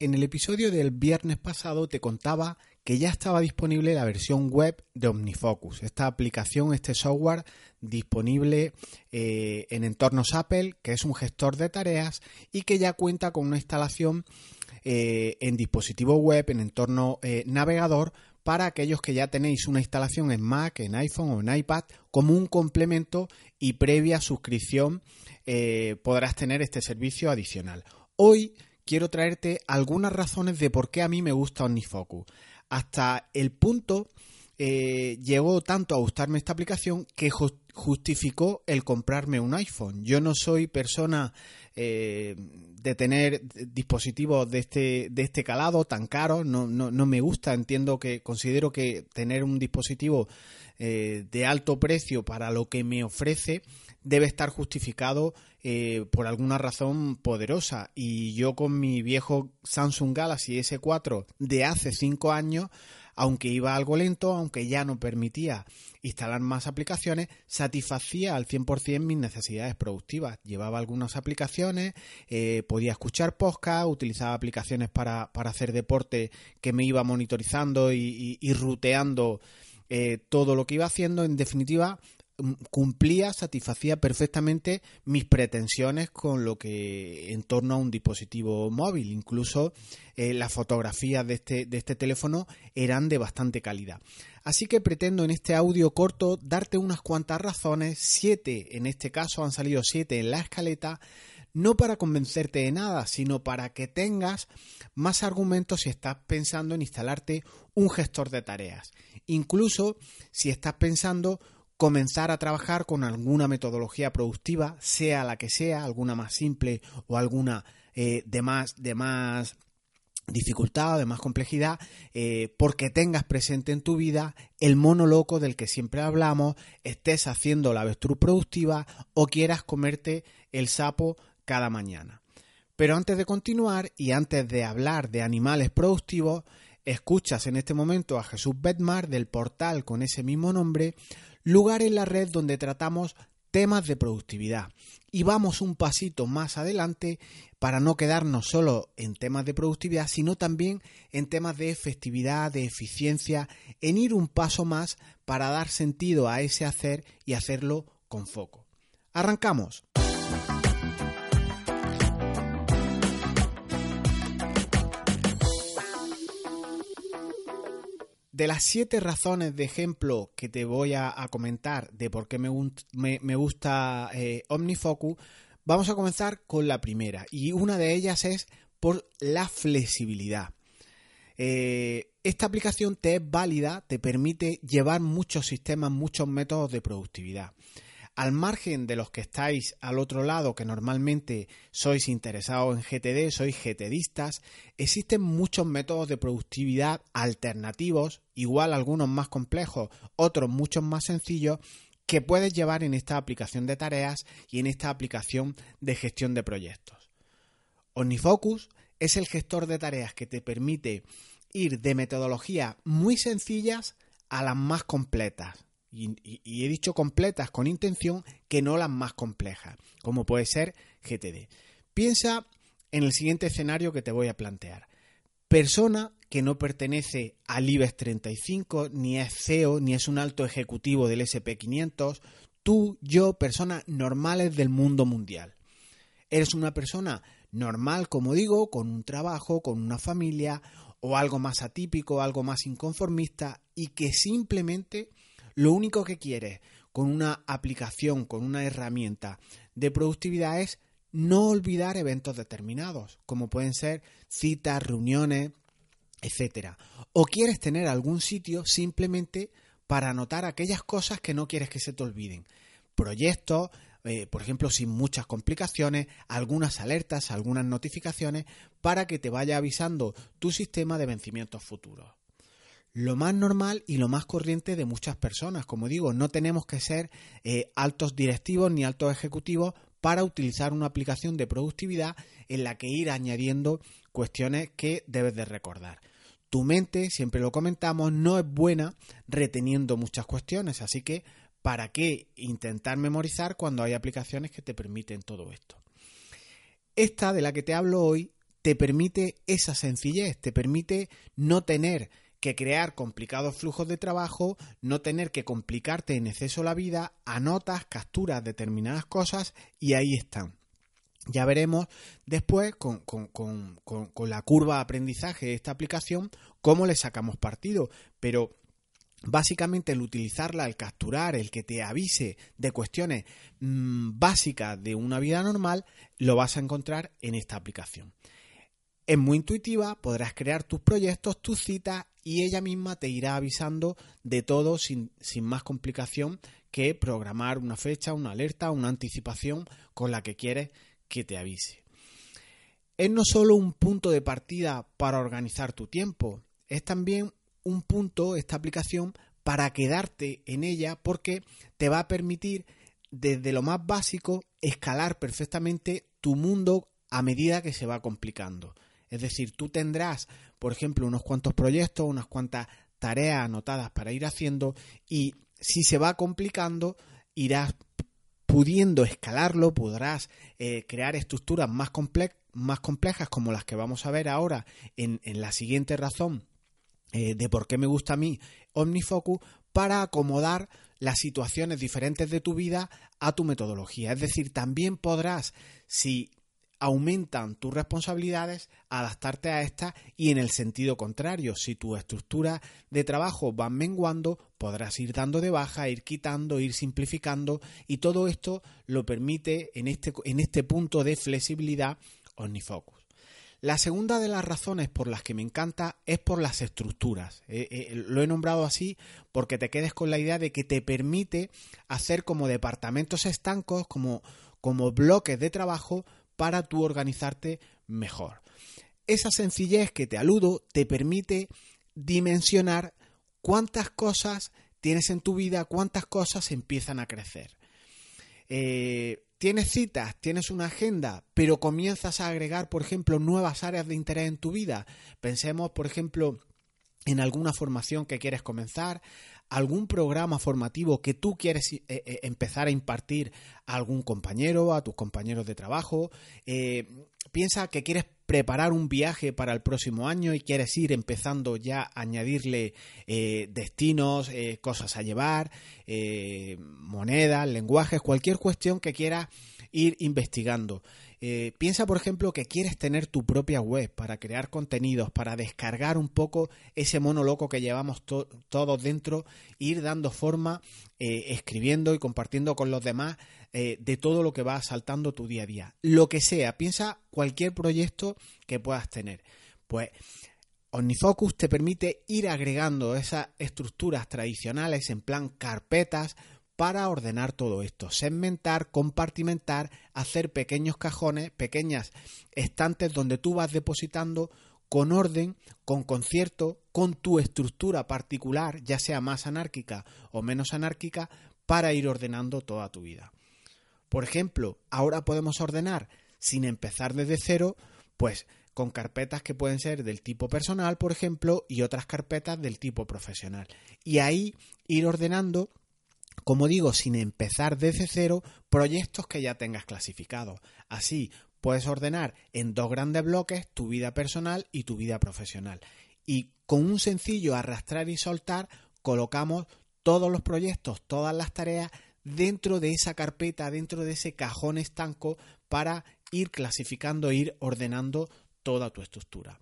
en el episodio del viernes pasado te contaba que ya estaba disponible la versión web de OmniFocus, esta aplicación, este software disponible eh, en entornos Apple, que es un gestor de tareas y que ya cuenta con una instalación eh, en dispositivo web, en entorno eh, navegador, para aquellos que ya tenéis una instalación en Mac, en iPhone o en iPad como un complemento y previa suscripción podrás tener este servicio adicional. Hoy quiero traerte algunas razones de por qué a mí me gusta OmniFocus hasta el punto eh, llegó tanto a gustarme esta aplicación que justificó el comprarme un iPhone. Yo no soy persona eh, de tener dispositivos de este, de este calado tan caro, no, no, me gusta, entiendo que considero que tener un dispositivo eh, de alto precio para lo que me ofrece debe estar justificado por alguna razón poderosa. Y yo con mi viejo Samsung Galaxy S4 de hace 5 años aunque iba algo lento, aunque ya no permitía instalar más aplicaciones, satisfacía al 100% mis necesidades productivas. Llevaba algunas aplicaciones, eh, podía escuchar podcast, utilizaba aplicaciones para, hacer deporte que me iba monitorizando y, ruteando eh, todo lo que iba haciendo. En definitiva, cumplía, satisfacía perfectamente mis pretensiones con lo que en torno a un dispositivo móvil. Incluso eh, las fotografías de este, de este teléfono eran de bastante calidad. Así que pretendo en este audio corto darte unas cuantas razones, siete en este caso han salido siete en la escaleta, no para convencerte de nada, sino para que tengas más argumentos si estás pensando en instalarte un gestor de tareas. Incluso si estás pensando comenzar a trabajar con alguna metodología productiva, sea la que sea, alguna más simple o alguna eh, de, más, de más dificultad o de más complejidad, eh, porque tengas presente en tu vida el mono loco del que siempre hablamos, estés haciendo la avestruz productiva o quieras comerte el sapo cada mañana. Pero antes de continuar y antes de hablar de animales productivos, escuchas en este momento a Jesús Bedmar del portal con ese mismo nombre, lugar en la red donde tratamos temas de productividad. Y vamos un pasito más adelante para no quedarnos solo en temas de productividad, sino también en temas de efectividad, de eficiencia, en ir un paso más para dar sentido a ese hacer y hacerlo con foco. Arrancamos. De las siete razones de ejemplo que te voy a, comentar de por qué me, gusta eh, OmniFocus, vamos a comenzar con la primera. Y una de ellas es por la flexibilidad. Eh, esta aplicación te es válida, te permite llevar muchos sistemas, muchos métodos de productividad al margen de los que estáis al otro lado, que normalmente sois interesados en GTD, sois GTDistas, existen muchos métodos de productividad alternativos, igual algunos más complejos, otros muchos más sencillos, que puedes llevar en esta aplicación de tareas y en esta aplicación de gestión de proyectos. OmniFocus es el gestor de tareas que te permite ir de metodologías muy sencillas a las más completas, y, he dicho completas con intención que no las más complejas, como puede ser GTD. Piensa en el siguiente escenario que te voy a plantear. Persona que no pertenece al IBEX 35, ni es CEO, ni es un alto ejecutivo del SP500, tú, yo, personas normales del mundo mundial. Eres una persona normal, como digo, con un trabajo, con una familia, o algo más atípico, algo más inconformista, y que simplemente lo único que quieres con una aplicación, con una herramienta de productividad es no olvidar eventos determinados, como pueden ser citas, reuniones, etcétera. O quieres tener algún sitio simplemente para anotar aquellas cosas que no quieres que se te olviden. Proyectos, eh, por ejemplo, sin muchas complicaciones, algunas alertas, algunas notificaciones, para que te vaya avisando tu sistema de vencimientos futuros lo más normal y lo más corriente de muchas personas. Como digo, no tenemos que ser eh, altos directivos ni altos ejecutivos para utilizar una aplicación de productividad en la que ir añadiendo cuestiones que debes de recordar. Tu mente, siempre lo comentamos, no es buena reteniendo muchas cuestiones, así que ¿para qué intentar memorizar cuando hay aplicaciones que te permiten todo esto? Esta de la que te hablo hoy te permite esa sencillez, te permite no tener que crear complicados flujos de trabajo, no tener que complicarte en exceso la vida, anotas, capturas determinadas cosas y ahí están. Ya veremos después con, la curva de aprendizaje de esta aplicación cómo le sacamos partido, pero básicamente el utilizarla, el capturar, el que te avise de cuestiones mm, básicas de una vida normal, lo vas a encontrar en esta aplicación. Es muy intuitiva, podrás crear tus proyectos, tus citas y ella misma te irá avisando de todo sin, sin más complicación que programar una fecha, una alerta, una anticipación con la que quieres que te avise. Es no solo un punto de partida para organizar tu tiempo, es también un punto, esta aplicación, para quedarte en ella porque te va a permitir desde lo más básico escalar perfectamente tu mundo a medida que se va complicando. Es decir, tú tendrás, por ejemplo, unos cuantos proyectos, unas cuantas tareas anotadas para ir haciendo y si se va complicando, irás pudiendo escalarlo, podrás eh, crear estructuras más, más, complejas como las que vamos a ver ahora en, la siguiente razón eh, de por qué me gusta a mí OmniFocus para acomodar las situaciones diferentes de tu vida a tu metodología. Es decir, también podrás, si aumentan tus responsabilidades, adaptarte a estas y en el sentido contrario, si tu estructura de trabajo va menguando, podrás ir dando de baja, ir quitando, ir simplificando y todo esto lo permite en este, en este punto de flexibilidad OmniFocus. La segunda de las razones por las que me encanta es por las estructuras. Eh, eh, lo he nombrado así porque te quedes con la idea de que te permite hacer como departamentos estancos, como, como bloques de trabajo para tú organizarte mejor. Esa sencillez que te aludo te permite dimensionar cuántas cosas tienes en tu vida, cuántas cosas empiezan a crecer. Eh, tienes citas, tienes una agenda, pero comienzas a agregar, por ejemplo, nuevas áreas de interés en tu vida. Pensemos, por ejemplo, en alguna formación que quieres comenzar, algún programa formativo que tú quieres eh, eh, empezar a impartir a algún compañero, a tus compañeros de trabajo. Eh, piensa que quieres preparar un viaje para el próximo año y quieres ir empezando ya a añadirle destinos, cosas a llevar, monedas, lenguajes, cualquier cuestión que quieras ir investigando. Eh, piensa, por ejemplo, que quieres tener tu propia web para crear contenidos, para descargar un poco ese mono loco que llevamos todos dentro, ir dando forma, eh, escribiendo y compartiendo con los demás eh, de todo lo que va saltando tu día a día. Lo que sea, piensa cualquier proyecto que puedas tener. Pues OmniFocus te permite ir agregando esas estructuras tradicionales en plan carpetas, para ordenar todo esto, segmentar, compartimentar, hacer pequeños cajones, pequeñas estantes donde tú vas depositando con orden, con concierto, con tu estructura particular, ya sea más anárquica o menos anárquica, para ir ordenando toda tu vida. Por ejemplo, ahora podemos ordenar sin empezar desde cero, pues con carpetas que pueden ser del tipo personal, por ejemplo, y otras carpetas del tipo profesional. Y ahí ir ordenando como digo, sin empezar desde cero, proyectos que ya tengas clasificados. Así, puedes ordenar en dos grandes bloques tu vida personal y tu vida profesional. Y con un sencillo arrastrar y soltar, colocamos todos los proyectos, todas las tareas dentro de esa carpeta, dentro de ese cajón estanco para ir clasificando, ir ordenando toda tu estructura.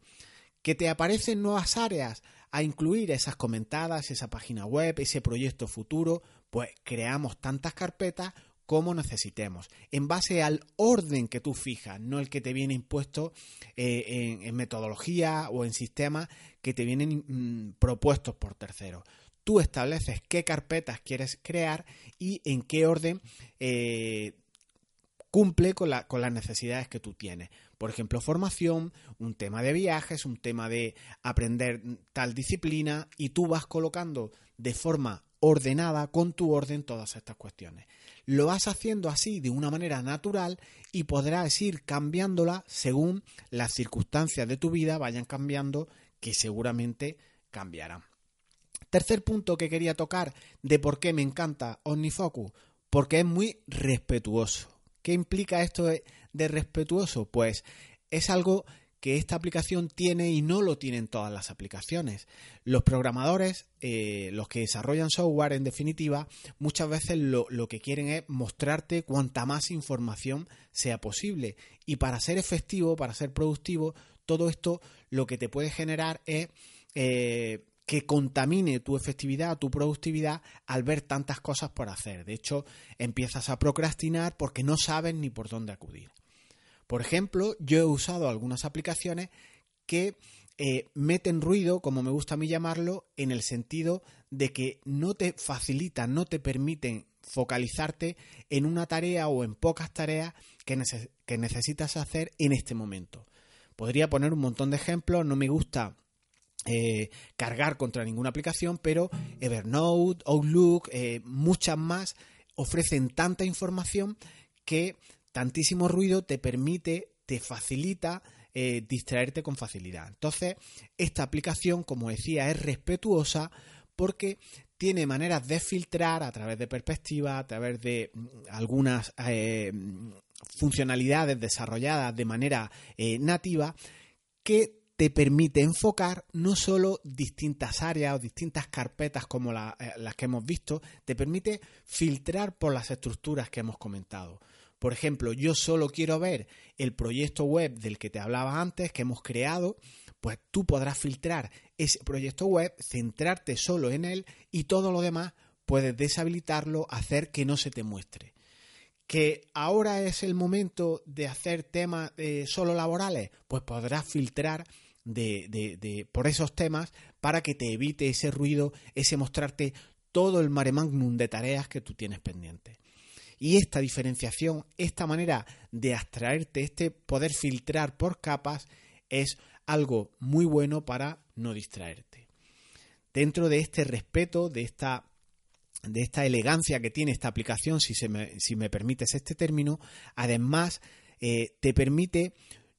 ¿Que te aparecen nuevas áreas a incluir esas comentadas, esa página web, ese proyecto futuro? Pues creamos tantas carpetas como necesitemos, en base al orden que tú fijas, no el que te viene impuesto eh, en, metodología o en sistemas que te vienen mm, propuestos por terceros. Tú estableces qué carpetas quieres crear y en qué orden eh, cumple con, con las necesidades que tú tienes. Por ejemplo, formación, un tema de viajes, un tema de aprender tal disciplina y tú vas colocando de forma ordenada con tu orden todas estas cuestiones. Lo vas haciendo así de una manera natural y podrás ir cambiándola según las circunstancias de tu vida vayan cambiando, que seguramente cambiarán. Tercer punto que quería tocar de por qué me encanta OmniFocus, porque es muy respetuoso. ¿Qué implica esto respetuoso? Pues es algo que esta aplicación tiene y no lo tienen todas las aplicaciones. Los programadores, eh, los que desarrollan software en definitiva, muchas veces lo, lo, que quieren es mostrarte cuanta más información sea posible. Y para ser efectivo, para ser productivo, todo esto lo que te puede generar es eh, que contamine tu efectividad, tu productividad al ver tantas cosas por hacer. De hecho, empiezas a procrastinar porque no sabes ni por dónde acudir. Por ejemplo, yo he usado algunas aplicaciones que eh, meten ruido, como me gusta a mí llamarlo, en el sentido de que no te facilitan, no te permiten focalizarte en una tarea o en pocas tareas que, que necesitas hacer en este momento. Podría poner un montón de ejemplos, no me gusta eh, cargar contra ninguna aplicación, pero Evernote, Outlook, eh, muchas más ofrecen tanta información que tantísimo ruido te permite, te facilita eh, distraerte con facilidad. Entonces, esta aplicación, como decía, es respetuosa porque tiene maneras de filtrar a través de perspectiva, a través de mm, algunas funcionalidades desarrolladas de manera nativa que te permite enfocar no solo distintas áreas o distintas carpetas como eh, las que hemos visto, te permite filtrar por las estructuras que hemos comentado. Por ejemplo, yo solo quiero ver el proyecto web del que te hablaba antes, que hemos creado, pues tú podrás filtrar ese proyecto web, centrarte solo en él y todo lo demás puedes deshabilitarlo, hacer que no se te muestre que ahora es el momento de hacer temas eh, solo laborales, pues podrás filtrar de, por esos temas para que te evite ese ruido, ese mostrarte todo el mare magnum de tareas que tú tienes pendientes. Y esta diferenciación, esta manera de abstraerte, este poder filtrar por capas, es algo muy bueno para no distraerte. Dentro de este respeto, de esta de esta elegancia que tiene esta aplicación, si, se me, si me permites este término, además eh, te permite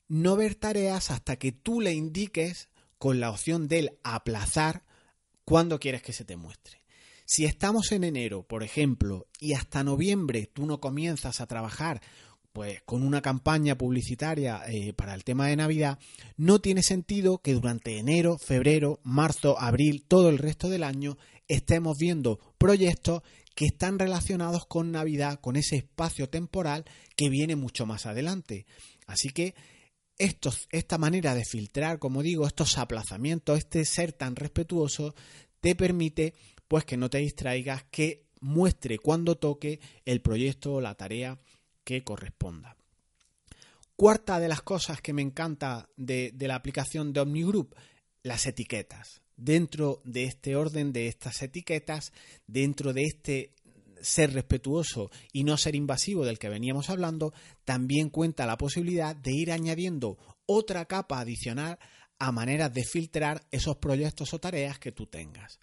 no ver tareas hasta que tú le indiques con la opción del aplazar cuando quieres que se te muestre. Si estamos en enero, por ejemplo, y hasta noviembre tú no comienzas a trabajar pues con una campaña publicitaria eh, para el tema de Navidad, no tiene sentido que durante enero, febrero, marzo, abril, todo el resto del año estemos viendo proyectos que están relacionados con Navidad, con ese espacio temporal que viene mucho más adelante. Así que esta manera de filtrar, como digo, estos aplazamientos, este ser tan respetuoso, te permite pues que no te distraigas, que muestre cuando toque el proyecto o la tarea que corresponda. Cuarta de las cosas que me encanta de, de la aplicación de OmniGroup, las etiquetas dentro de este orden de estas etiquetas, dentro de este ser respetuoso y no ser invasivo del que veníamos hablando, también cuenta la posibilidad de ir añadiendo otra capa adicional a maneras de filtrar esos proyectos o tareas que tú tengas.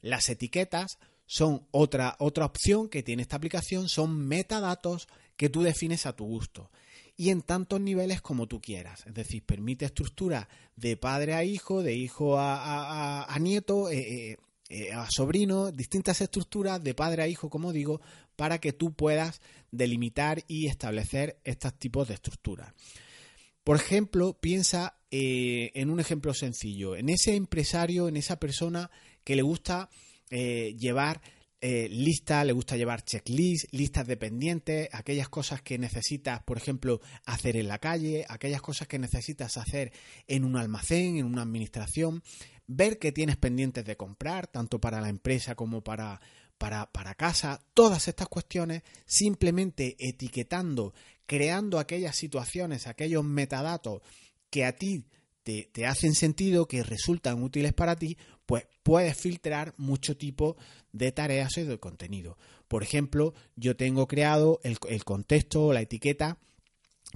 Las etiquetas son otra, otra opción que tiene esta aplicación, son metadatos que tú defines a tu gusto y en tantos niveles como tú quieras. Es decir, permite estructura de padre a hijo, de hijo a, nieto, eh, eh, eh, a sobrino, distintas estructuras de padre a hijo, como digo, para que tú puedas delimitar y establecer estos tipos de estructuras. Por ejemplo, piensa en un ejemplo sencillo, en ese empresario, en esa persona que le gusta llevar eh, listas, le gusta llevar checklists, listas de pendientes, aquellas cosas que necesitas, por ejemplo, hacer en la calle, aquellas cosas que necesitas hacer en un almacén, en una administración, ver que tienes pendientes de comprar, tanto para la empresa como para, para, para casa, todas estas cuestiones, simplemente etiquetando, creando aquellas situaciones, aquellos metadatos que a ti te, te, hacen sentido, que resultan útiles para ti, pues puedes filtrar mucho tipo de tareas y de contenido. Por ejemplo, yo tengo creado el, contexto o la etiqueta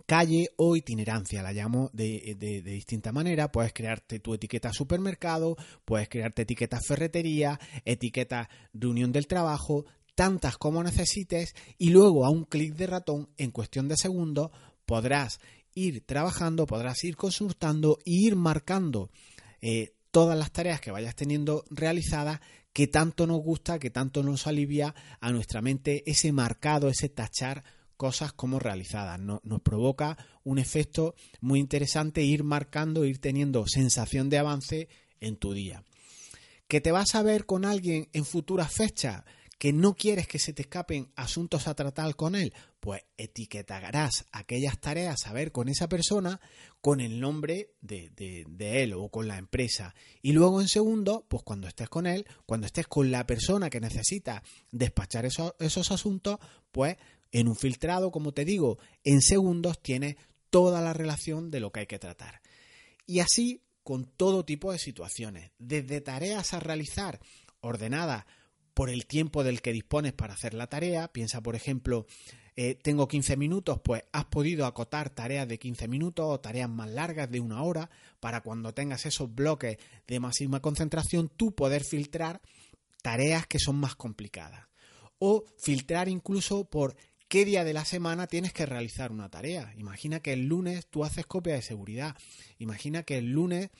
calle o itinerancia, la llamo de, de, distinta manera. Puedes crearte tu etiqueta supermercado, puedes crearte etiqueta ferretería, etiqueta reunión del trabajo, tantas como necesites y luego a un clic de ratón en cuestión de segundos podrás ir trabajando, podrás ir consultando e ir marcando eh, todas las tareas que vayas teniendo realizadas que tanto nos gusta, que tanto nos alivia a nuestra mente ese marcado, ese tachar cosas como realizadas. nos provoca un efecto muy interesante ir marcando, ir teniendo sensación de avance en tu día. ¿Que te vas a ver con alguien en futuras fechas? que no quieres que se te escapen asuntos a tratar con él, pues etiquetarás aquellas tareas a ver con esa persona con el nombre de, él o con la empresa. Y luego en segundo, pues cuando estés con él, cuando estés con la persona que necesita despachar esos asuntos, pues en un filtrado, como te digo, en segundos tienes toda la relación de lo que hay que tratar. Y así con todo tipo de situaciones, desde tareas a realizar ordenadas por el tiempo del que dispones para hacer la tarea. Piensa, por ejemplo, eh, tengo 15 minutos, pues has podido acotar tareas de 15 minutos o tareas más largas de una hora para cuando tengas esos bloques de máxima concentración, tú poder filtrar tareas que son más complicadas. O filtrar incluso por qué día de la semana tienes que realizar una tarea. Imagina que el lunes tú haces copia de seguridad. Imagina que el lunes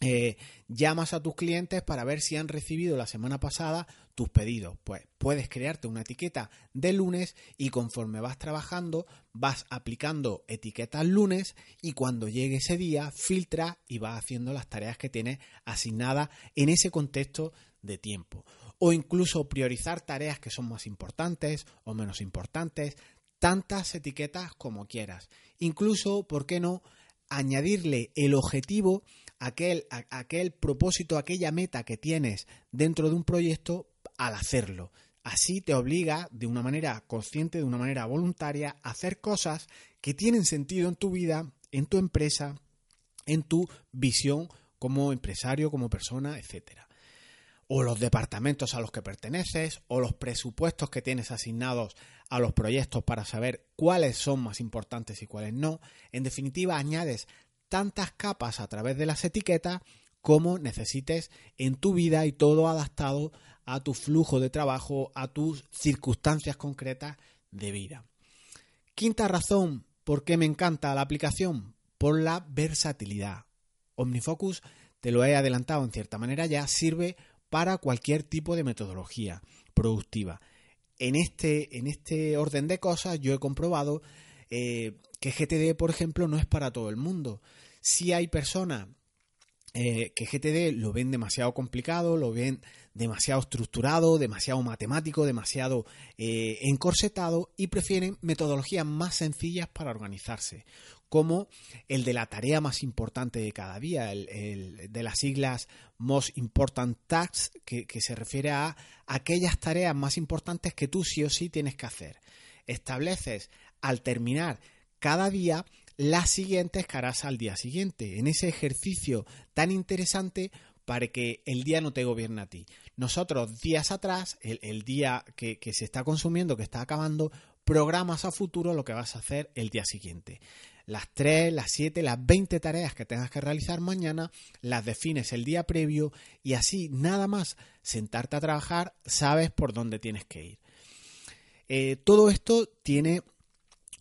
eh, llamas a tus clientes para ver si han recibido la semana pasada tus pedidos. Pues puedes crearte una etiqueta de lunes y conforme vas trabajando vas aplicando etiquetas lunes y cuando llegue ese día filtra y vas haciendo las tareas que tienes asignadas en ese contexto de tiempo. O incluso priorizar tareas que son más importantes o menos importantes, tantas etiquetas como quieras. Incluso, ¿por qué no? añadirle el objetivo aquel, aquel propósito, aquella meta que tienes dentro de un proyecto al hacerlo. Así te obliga de una manera consciente, de una manera voluntaria, a hacer cosas que tienen sentido en tu vida, en tu empresa, en tu visión como empresario, como persona, etcétera. O los departamentos a los que perteneces, o los presupuestos que tienes asignados a los proyectos para saber cuáles son más importantes y cuáles no. En definitiva, añades tantas capas a través de las etiquetas como necesites en tu vida y todo adaptado a tu flujo de trabajo, a tus circunstancias concretas de vida. Quinta razón por qué me encanta la aplicación, por la versatilidad. OmniFocus, te lo he adelantado en cierta manera ya, sirve para cualquier tipo de metodología productiva. En este, en este orden de cosas yo he comprobado eh, que GTD, por ejemplo, no es para todo el mundo. Si hay personas eh, que GTD lo ven demasiado complicado, lo ven demasiado estructurado, demasiado matemático, demasiado eh, encorsetado y prefieren metodologías más sencillas para organizarse, como el de la tarea más importante de cada día, el, de las siglas Most Important Tasks, que, se refiere a aquellas tareas más importantes que tú sí o sí tienes que hacer. Estableces al terminar cada día las siguientes que harás al día siguiente, en ese ejercicio tan interesante para que el día no te gobierne a ti. Nosotros días atrás, el, día que, se está consumiendo, que está acabando, programas a futuro lo que vas a hacer el día siguiente. Las 3, las 7, las 20 tareas que tengas que realizar mañana, las defines el día previo y así nada más sentarte a trabajar, sabes por dónde tienes que ir. Eh, todo esto tiene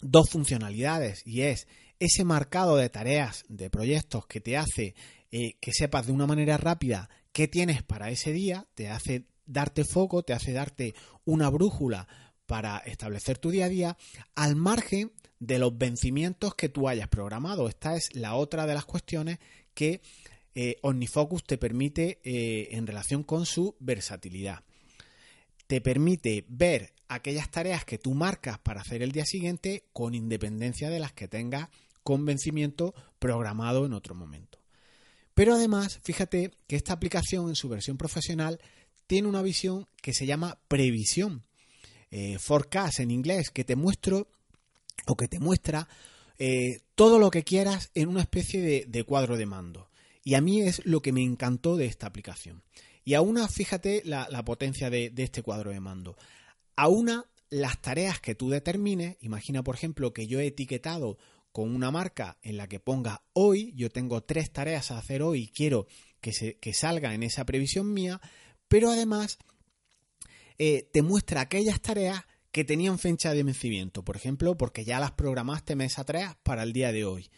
dos funcionalidades y es ese marcado de tareas, de proyectos que te hace eh, que sepas de una manera rápida qué tienes para ese día, te hace darte foco, te hace darte una brújula para establecer tu día a día, al margen de los vencimientos que tú hayas programado. Esta es la otra de las cuestiones que eh, OmniFocus te permite eh, en relación con su versatilidad. Te permite ver aquellas tareas que tú marcas para hacer el día siguiente con independencia de las que tengas con vencimiento programado en otro momento. Pero además, fíjate que esta aplicación en su versión profesional tiene una visión que se llama previsión, eh, forecast en inglés, que te muestro o que te muestra eh, todo lo que quieras en una especie de, cuadro de mando. Y a mí es lo que me encantó de esta aplicación. Y aún fíjate la, potencia de, este cuadro de mando. Aúna las tareas que tú determines, imagina por ejemplo que yo he etiquetado con una marca en la que ponga hoy, yo tengo tres tareas a hacer hoy y quiero que, se, salga en esa previsión mía, pero además eh, te muestra aquellas tareas que tenían fecha de vencimiento, por ejemplo, porque ya las programaste mes atrás para el día de hoy.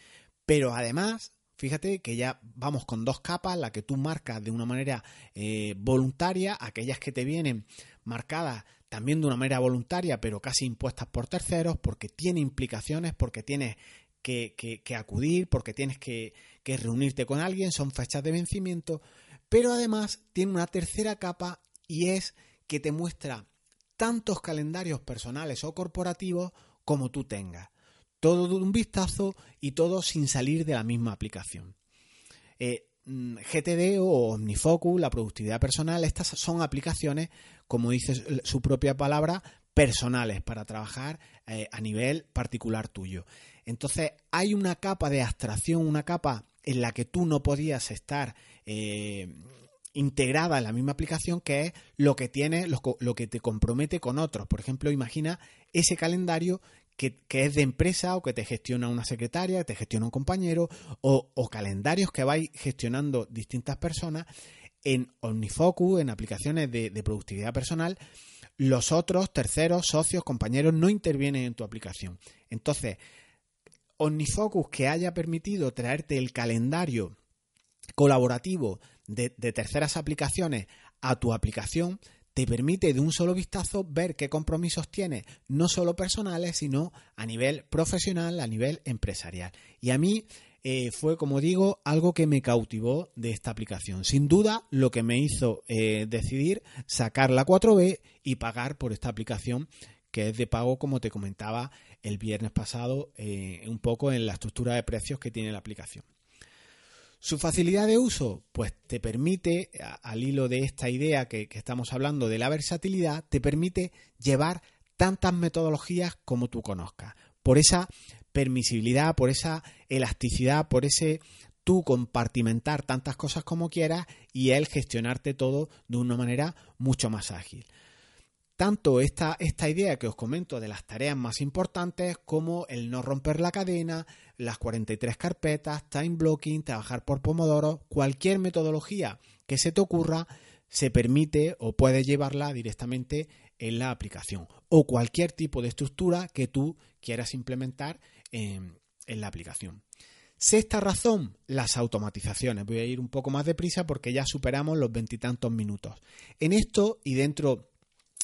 Pero además Fíjate que ya vamos con dos capas, la que tú marcas de una manera eh, voluntaria, aquellas que te vienen marcadas también de una manera voluntaria, pero casi impuestas por terceros, porque tiene implicaciones, porque tienes que, acudir, porque tienes que, que reunirte con alguien, son fechas de vencimiento, pero además tiene una tercera capa y es que te muestra tantos calendarios personales o corporativos como tú tengas. Todo de un vistazo y todo sin salir de la misma aplicación. Eh, mm, GTD o OmniFocus, la productividad personal, estas son aplicaciones, como dice su propia palabra, personales para trabajar eh, a nivel particular tuyo. Entonces hay una capa de abstracción, una capa en la que tú no podías estar eh, integrada en la misma aplicación que es lo que tiene, lo, que te compromete con otros. Por ejemplo, imagina ese calendario que, es de empresa o que te gestiona una secretaria, que te gestiona un compañero, o, calendarios que vais gestionando distintas personas en OmniFocus, en aplicaciones de, de productividad personal. Los otros, terceros, socios, compañeros no intervienen en tu aplicación. Entonces, OmniFocus que haya permitido traerte el calendario colaborativo de, terceras aplicaciones a tu aplicación te permite de un solo vistazo ver qué compromisos tienes, no solo personales, sino a nivel profesional, a nivel empresarial. Y a mí eh, fue, como digo, algo que me cautivó de esta aplicación. Sin duda, lo que me hizo eh, decidir sacar la 4B y pagar por esta aplicación que es de pago, como te comentaba el viernes pasado, eh, un poco en la estructura de precios que tiene la aplicación. Su facilidad de uso, pues te permite, al hilo de esta idea que, estamos hablando de la versatilidad, te permite llevar tantas metodologías como tú conozcas. Por esa permisibilidad, por esa elasticidad, por ese tú compartimentar tantas cosas como quieras y él gestionarte todo de una manera mucho más ágil tanto esta, esta idea que os comento de las tareas más importantes como el no romper la cadena, las 43 carpetas, time blocking, trabajar por Pomodoro, cualquier metodología que se te ocurra se permite o puedes llevarla directamente en la aplicación o cualquier tipo de estructura que tú quieras implementar en, en la aplicación. Sexta razón, las automatizaciones. Voy a ir un poco más deprisa porque ya superamos los veintitantos minutos. En esto y dentro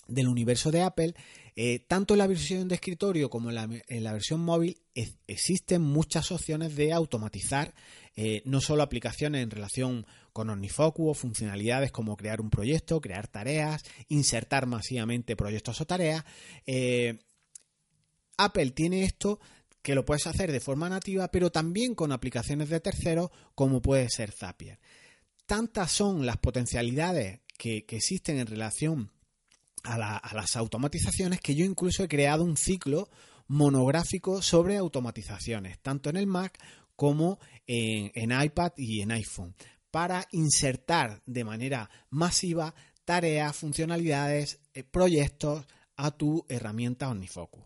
del universo de Apple, eh, tanto en la versión de escritorio como en la, versión móvil existen muchas opciones de automatizar eh, no solo aplicaciones en relación con OmniFocus o funcionalidades como crear un proyecto, crear tareas, insertar masivamente proyectos o tareas. Eh, Apple tiene esto que lo puedes hacer de forma nativa, pero también con aplicaciones de terceros como puede ser Zapier. Tantas son las potencialidades que existen en relación a, las automatizaciones que yo incluso he creado un ciclo monográfico sobre automatizaciones, tanto en el Mac como en, iPad y en iPhone, para insertar de manera masiva tareas, funcionalidades, eh, proyectos a tu herramienta OmniFocus.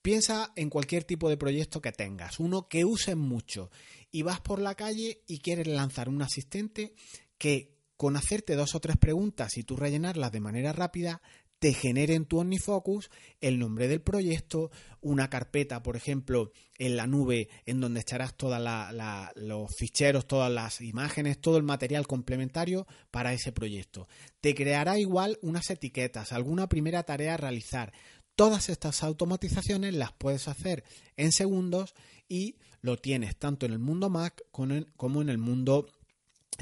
Piensa en cualquier tipo de proyecto que tengas, uno que uses mucho y vas por la calle y quieres lanzar un asistente que con hacerte dos o tres preguntas y tú rellenarlas de manera rápida te genere en tu OmniFocus el nombre del proyecto, una carpeta, por ejemplo, en la nube en donde echarás todos los ficheros, todas las imágenes, todo el material complementario para ese proyecto. Te creará igual unas etiquetas, alguna primera tarea a realizar. Todas estas automatizaciones las puedes hacer en segundos y lo tienes tanto en el mundo Mac como en el mundo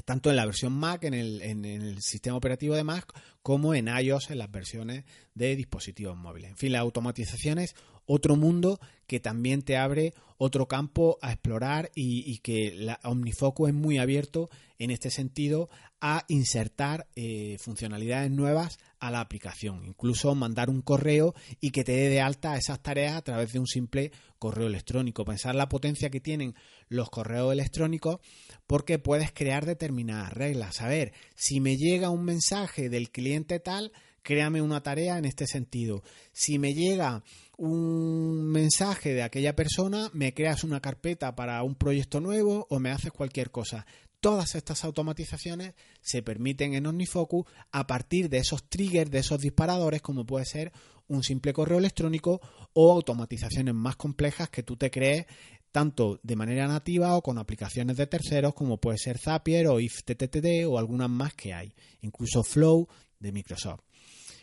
tanto en la versión Mac, en el, en el, sistema operativo de Mac, como en iOS, en las versiones de dispositivos móviles. En fin, la automatización es otro mundo que también te abre otro campo a explorar y, que la OmniFocus es muy abierto en este sentido a insertar eh, funcionalidades nuevas a la aplicación, incluso mandar un correo y que te dé de alta esas tareas a través de un simple correo electrónico. Pensar la potencia que tienen los correos electrónicos porque puedes crear determinadas reglas. A ver, si me llega un mensaje del cliente tal, créame una tarea en este sentido. Si me llega un mensaje de aquella persona, me creas una carpeta para un proyecto nuevo o me haces cualquier cosa. Todas estas automatizaciones se permiten en OmniFocus a partir de esos triggers, de esos disparadores, como puede ser un simple correo electrónico o automatizaciones más complejas que tú te crees tanto de manera nativa o con aplicaciones de terceros como puede ser Zapier o IFTTT o algunas más que hay, incluso Flow de Microsoft.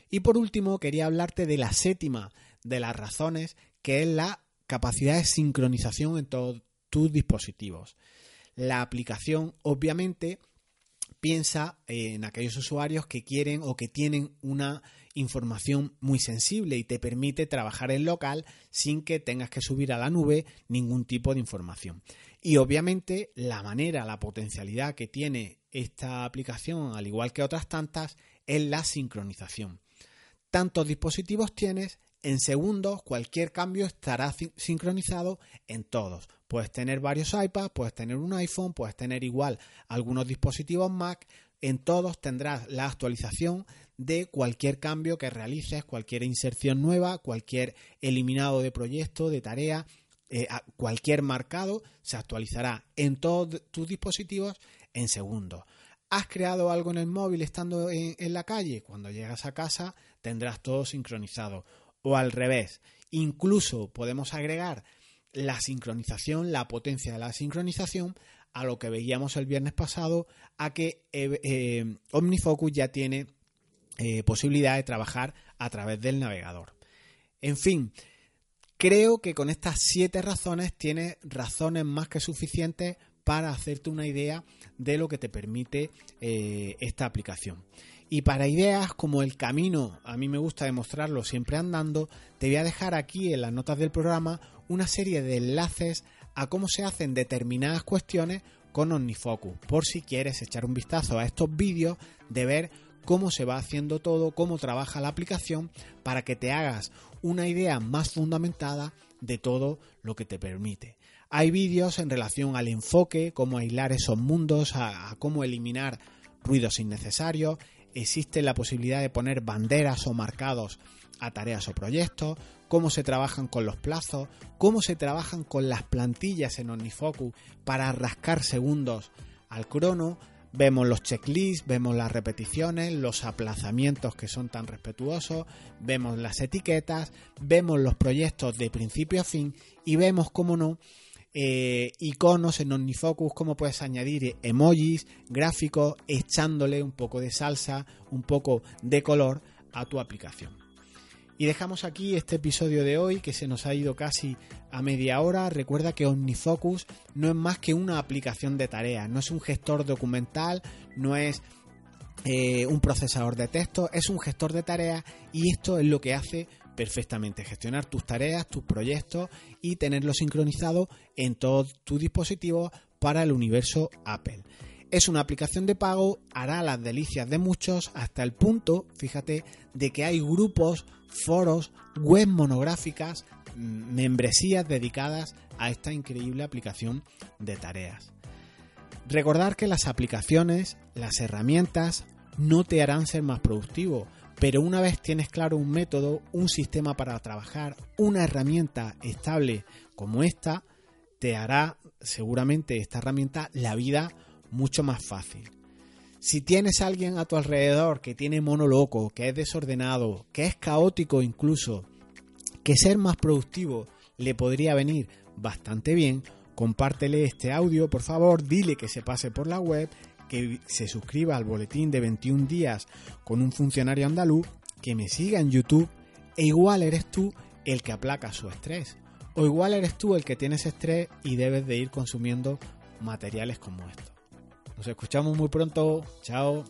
Y por último, quería hablarte de la séptima de las razones, que es la capacidad de sincronización en todos tus dispositivos. La aplicación, obviamente, piensa en aquellos usuarios que quieren o que tienen una información muy sensible y te permite trabajar en local sin que tengas que subir a la nube ningún tipo de información. Y obviamente la manera, la potencialidad que tiene esta aplicación, al igual que otras tantas, es la sincronización. Tantos dispositivos tienes, en segundos cualquier cambio estará sincronizado en todos. Puedes tener varios iPads, puedes tener un iPhone, puedes tener igual algunos dispositivos Mac, en todos tendrás la actualización de cualquier cambio que realices, cualquier inserción nueva, cualquier eliminado de proyecto, de tarea, eh, cualquier marcado se actualizará en todos tus dispositivos en segundos. ¿Has creado algo en el móvil estando en, en la calle? Cuando llegas a casa tendrás todo sincronizado. O al revés, incluso podemos agregar la sincronización, la potencia de la sincronización a lo que veíamos el viernes pasado, a que eh, eh, OmniFocus ya tiene eh, posibilidad de trabajar a través del navegador. En fin, creo que con estas siete razones tienes razones más que suficientes para hacerte una idea de lo que te permite esta aplicación. Y para ideas como el camino, a mí me gusta demostrarlo siempre andando, te voy a dejar aquí en las notas del programa una serie de enlaces a cómo se hacen determinadas cuestiones con OmniFocus, por si quieres echar un vistazo a estos vídeos de ver cómo se va haciendo todo, cómo trabaja la aplicación, para que te hagas una idea más fundamentada de todo lo que te permite. Hay vídeos en relación al enfoque, cómo aislar esos mundos, a, a cómo eliminar ruidos innecesarios, existe la posibilidad de poner banderas o marcados a tareas o proyectos, cómo se trabajan con los plazos, cómo se trabajan con las plantillas en OmniFocus para rascar segundos al crono, vemos los checklists, vemos las repeticiones, los aplazamientos que son tan respetuosos, vemos las etiquetas, vemos los proyectos de principio a fin y vemos, cómo no, eh, iconos en OmniFocus, cómo puedes añadir emojis, gráficos, echándole un poco de salsa, un poco de color a tu aplicación. Y dejamos aquí este episodio de hoy que se nos ha ido casi a media hora. Recuerda que OmniFocus no es más que una aplicación de tareas, no es un gestor documental, no es eh, un procesador de texto, es un gestor de tareas y esto es lo que hace perfectamente, gestionar tus tareas, tus proyectos y tenerlo sincronizado en todos tus dispositivos para el universo Apple. Es una aplicación de pago, hará las delicias de muchos hasta el punto, fíjate, de que hay grupos, foros, web monográficas, membresías dedicadas a esta increíble aplicación de tareas. Recordar que las aplicaciones, las herramientas, no te harán ser más productivo, pero una vez tienes claro un método, un sistema para trabajar, una herramienta estable como esta, te hará seguramente esta herramienta la vida mucho más fácil. Si tienes a alguien a tu alrededor que tiene mono loco, que es desordenado, que es caótico incluso, que ser más productivo le podría venir bastante bien, compártele este audio, por favor, dile que se pase por la web, que se suscriba al boletín de 21 días con un funcionario andaluz, que me siga en YouTube, e igual eres tú el que aplaca su estrés, o igual eres tú el que tienes estrés y debes de ir consumiendo materiales como estos. Nos escuchamos muy pronto. Chao.